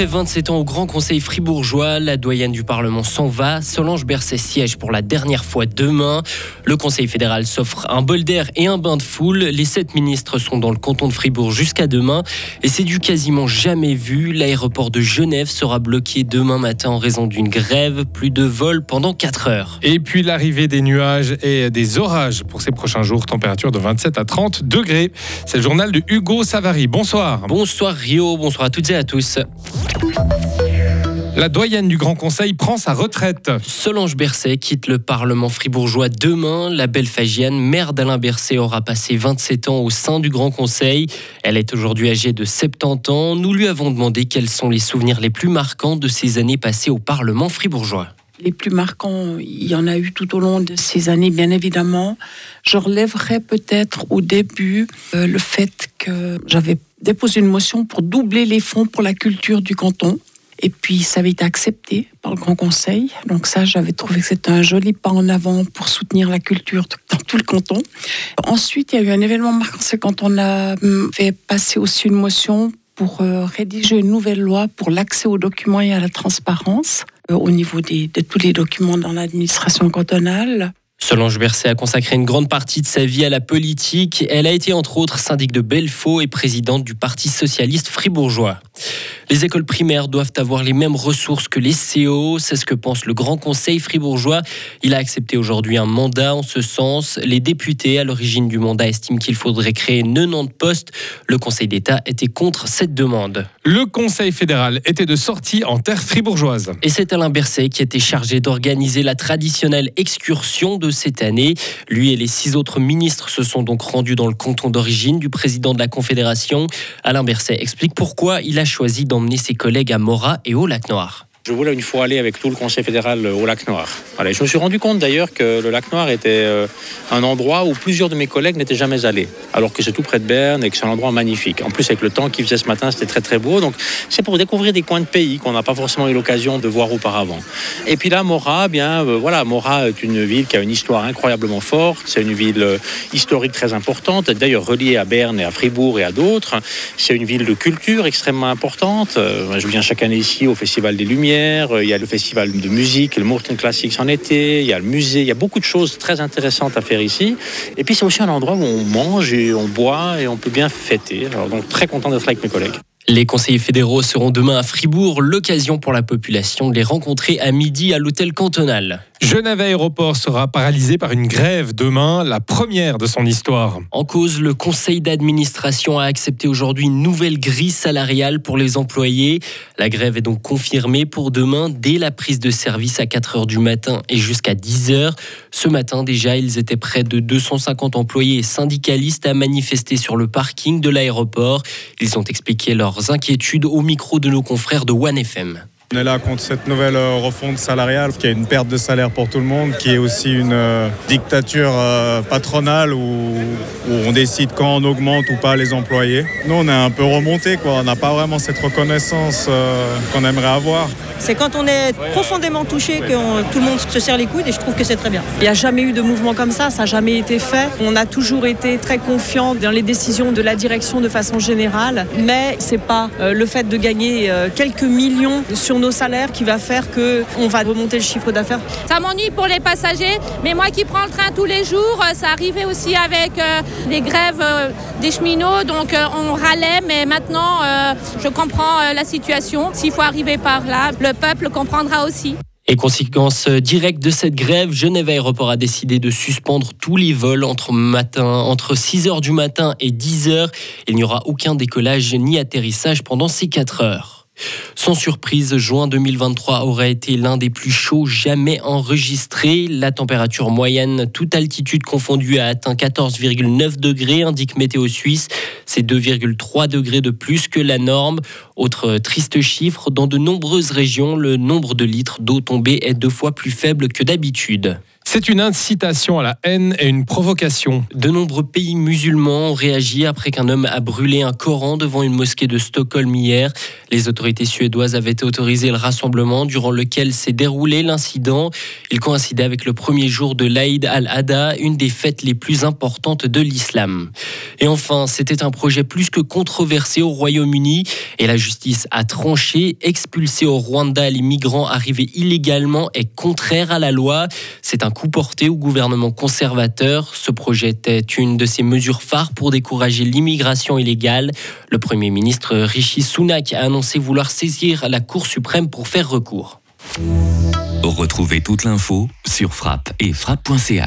Après 27 ans au Grand Conseil fribourgeois, la doyenne du Parlement s'en va. Solange Berset siège pour la dernière fois demain. Le Conseil fédéral s'offre un bol d'air et un bain de foule. Les sept ministres sont dans le canton de Fribourg jusqu'à demain. Et c'est du quasiment jamais vu. L'aéroport de Genève sera bloqué demain matin en raison d'une grève. Plus de vols pendant 4 heures. Et puis l'arrivée des nuages et des orages pour ces prochains jours. Température de 27 à 30 degrés. C'est le journal de Hugo Savary. Bonsoir. Bonsoir Rio. Bonsoir à toutes et à tous. La doyenne du Grand Conseil prend sa retraite. Solange Berset quitte le Parlement fribourgeois demain. La belfagienne, mère d'Alain Berset, aura passé 27 ans au sein du Grand Conseil. Elle est aujourd'hui âgée de 70 ans. Nous lui avons demandé quels sont les souvenirs les plus marquants de ces années passées au Parlement fribourgeois. Les plus marquants, il y en a eu tout au long de ces années, bien évidemment. Je relèverai peut-être au début euh, le fait que j'avais déposé une motion pour doubler les fonds pour la culture du canton. Et puis, ça avait été accepté par le Grand Conseil. Donc ça, j'avais trouvé que c'était un joli pas en avant pour soutenir la culture dans tout le canton. Ensuite, il y a eu un événement marquant, c'est quand on a hum, fait passer aussi une motion pour euh, rédiger une nouvelle loi pour l'accès aux documents et à la transparence euh, au niveau de tous les documents dans l'administration cantonale. Solange Berset a consacré une grande partie de sa vie à la politique. Elle a été entre autres syndic de Belfaux et présidente du Parti socialiste fribourgeois. Les écoles primaires doivent avoir les mêmes ressources que les CO, c'est ce que pense le Grand Conseil fribourgeois. Il a accepté aujourd'hui un mandat en ce sens. Les députés à l'origine du mandat estiment qu'il faudrait créer 90 postes. Le Conseil d'État était contre cette demande. Le Conseil fédéral était de sortie en terre fribourgeoise. Et c'est Alain Berset qui était chargé d'organiser la traditionnelle excursion de cette année. Lui et les six autres ministres se sont donc rendus dans le canton d'origine du président de la Confédération. Alain Berset explique pourquoi il a choisi d'emmener ses collègues à Morat et au Lac Noir. Je voulais une fois aller avec tout le Conseil fédéral au lac Noir. Je me suis rendu compte d'ailleurs que le lac Noir était euh, un endroit où plusieurs de mes collègues n'étaient jamais allés, alors que c'est tout près de Berne et que c'est un endroit magnifique. En plus, avec le temps qu'il faisait ce matin, c'était très très beau. Donc, c'est pour découvrir des coins de pays qu'on n'a pas forcément eu l'occasion de voir auparavant. Et puis là, Morat, eh bien euh, voilà, Morat est une ville qui a une histoire incroyablement forte. C'est une ville euh, historique très importante, d'ailleurs reliée à Berne et à Fribourg et à d'autres. C'est une ville de culture extrêmement importante. je viens chaque année ici au Festival des Lumières il y a le festival de musique, le Morton Classics en été, il y a le musée, il y a beaucoup de choses très intéressantes à faire ici. Et puis c'est aussi un endroit où on mange et on boit et on peut bien fêter. Alors donc très content d'être avec mes collègues. Les conseillers fédéraux seront demain à Fribourg, l'occasion pour la population de les rencontrer à midi à l'hôtel cantonal. Genève Aéroport sera paralysé par une grève demain, la première de son histoire. En cause, le conseil d'administration a accepté aujourd'hui une nouvelle grille salariale pour les employés. La grève est donc confirmée pour demain dès la prise de service à 4 h du matin et jusqu'à 10 h. Ce matin déjà, ils étaient près de 250 employés et syndicalistes à manifester sur le parking de l'aéroport. Ils ont expliqué leurs inquiétudes au micro de nos confrères de OneFM. On est là contre cette nouvelle euh, refonte salariale qui est une perte de salaire pour tout le monde, qui est aussi une euh, dictature euh, patronale où, on décide quand on augmente ou pas les employés. Nous, on est un peu remonté, quoi. on n'a pas vraiment cette reconnaissance qu'on aimerait avoir. C'est quand on est profondément touché que tout le monde se serre les coudes et je trouve que c'est très bien. Il n'y a jamais eu de mouvement comme ça, ça n'a jamais été fait. On a toujours été très confiants dans les décisions de la direction de façon générale, mais c'est pas le fait de gagner quelques millions sur nos salaires qui va faire qu'on va remonter le chiffre d'affaires. Ça m'ennuie pour les passagers, mais moi qui prends le train tous les jours, euh, ça arrivait aussi avec euh, les grèves euh, des cheminots, donc on râlait, mais maintenant je comprends la situation. S'il faut arriver par là, le peuple comprendra aussi. Et conséquence directe de cette grève, Genève Aéroport a décidé de suspendre tous les vols entre, matin, entre 6h du matin et 10h. Il n'y aura aucun décollage ni atterrissage pendant ces 4 heures. Sans surprise, juin 2023 aurait été l'un des plus chauds jamais enregistrés. La température moyenne, toute altitude confondue, a atteint 14,9 degrés, indique Météo Suisse. C'est 2,3 degrés de plus que la norme. Autre triste chiffre, dans de nombreuses régions, le nombre de litres d'eau tombée est deux fois plus faible que d'habitude. C'est une incitation à la haine et une provocation. De nombreux pays musulmans ont réagi après qu'un homme a brûlé un Coran devant une mosquée de Stockholm hier. Les autorités suédoises avaient autorisé le rassemblement durant lequel s'est déroulé l'incident. Il coïncidait avec le premier jour de l'Aïd al-Adha, une des fêtes les plus importantes de l'islam. Et enfin, c'était un projet plus que controversé au Royaume-Uni et la justice a tranché. Expulser au Rwanda les migrants arrivés illégalement est contraire à la loi. C'est un porté au gouvernement conservateur. Ce projet était une de ces mesures phares pour décourager l'immigration illégale. Le Premier ministre Rishi Sunak a annoncé vouloir saisir la Cour suprême pour faire recours. Retrouvez toute l'info sur frappe et frappe.ch.